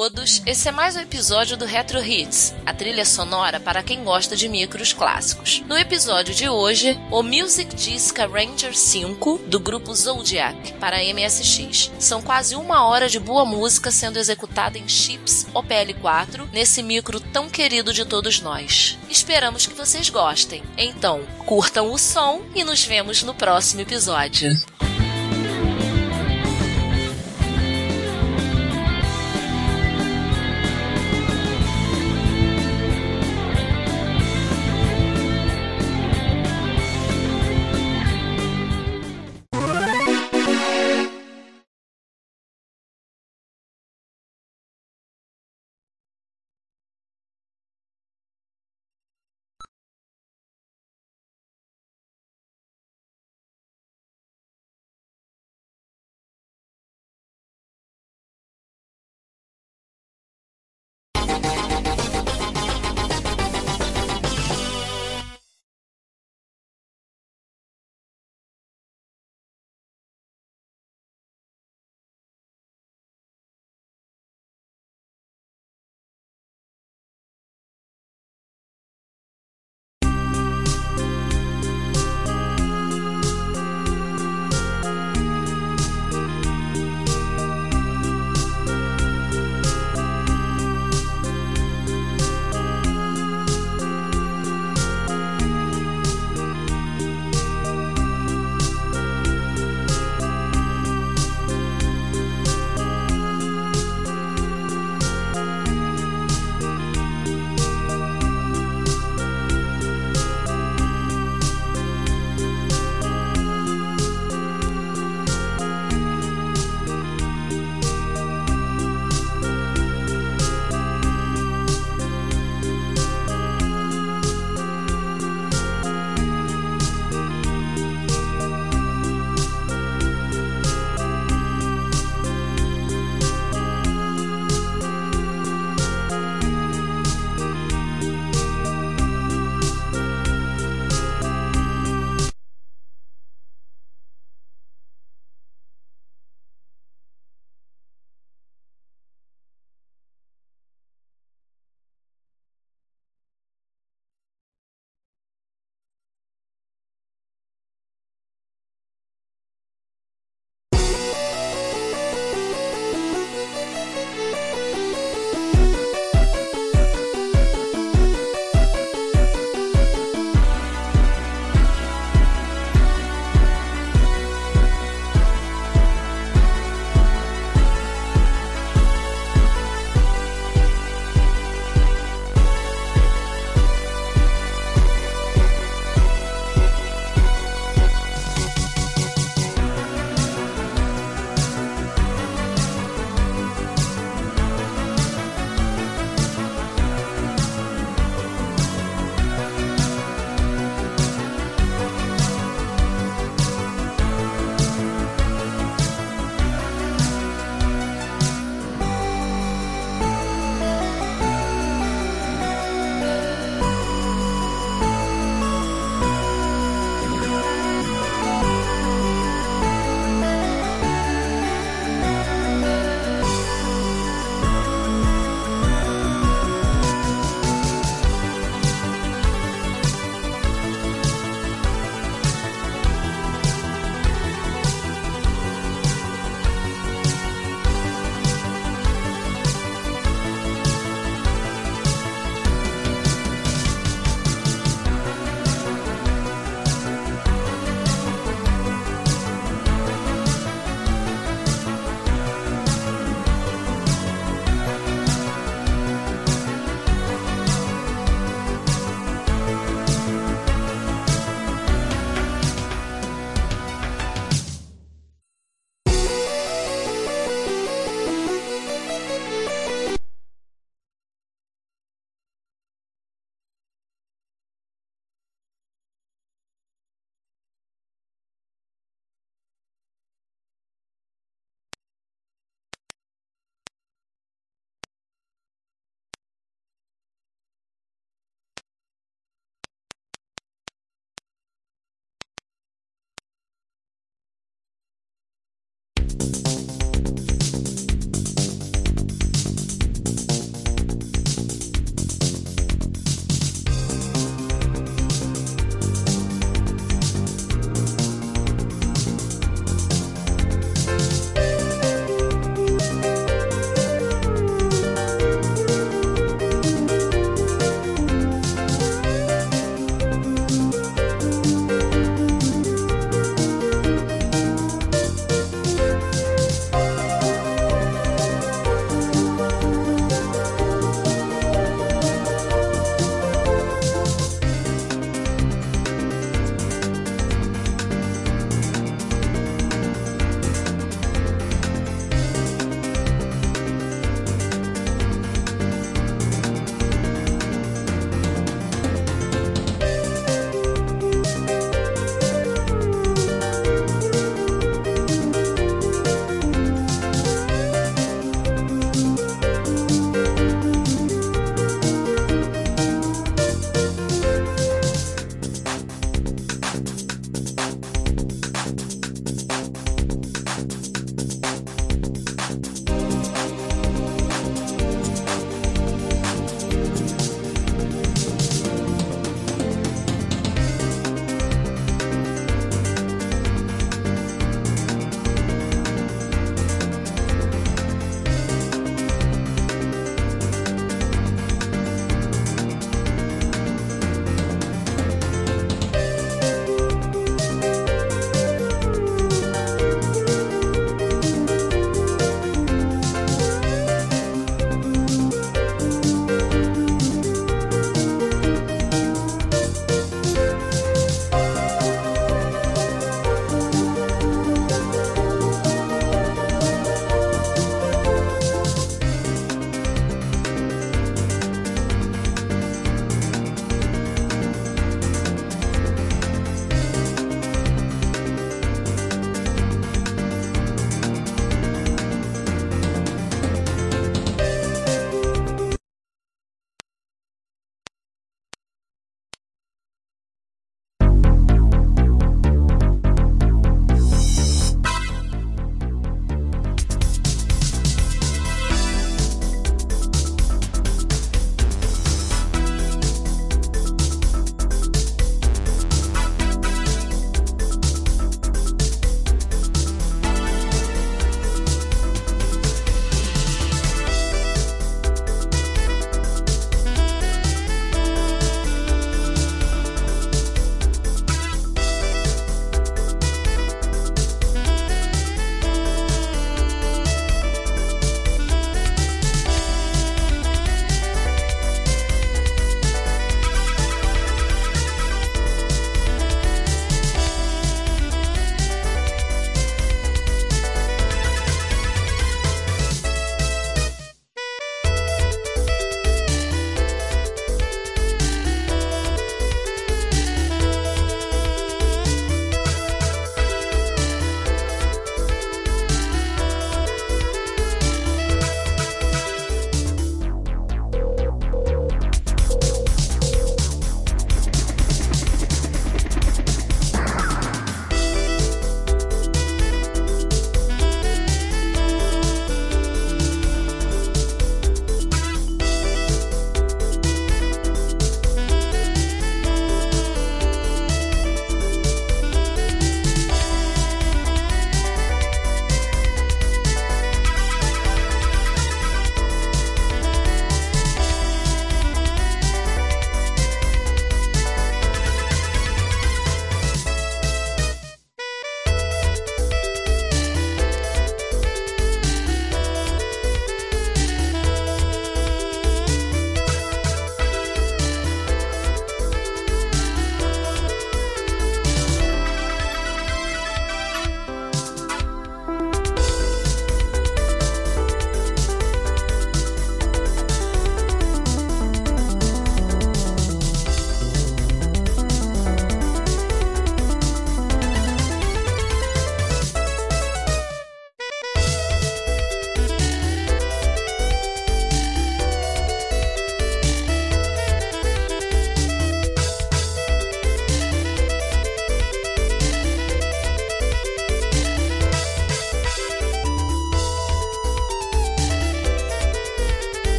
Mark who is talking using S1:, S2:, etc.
S1: todos, esse é mais um episódio do Retro Hits, a trilha sonora para quem gosta de micros clássicos. No episódio de hoje, o Music Disc Ranger 5 do grupo Zodiac para MSX. São quase uma hora de boa música sendo executada em chips OPL4 nesse micro tão querido de todos nós. Esperamos que vocês gostem. Então, curtam o som e nos vemos no próximo episódio.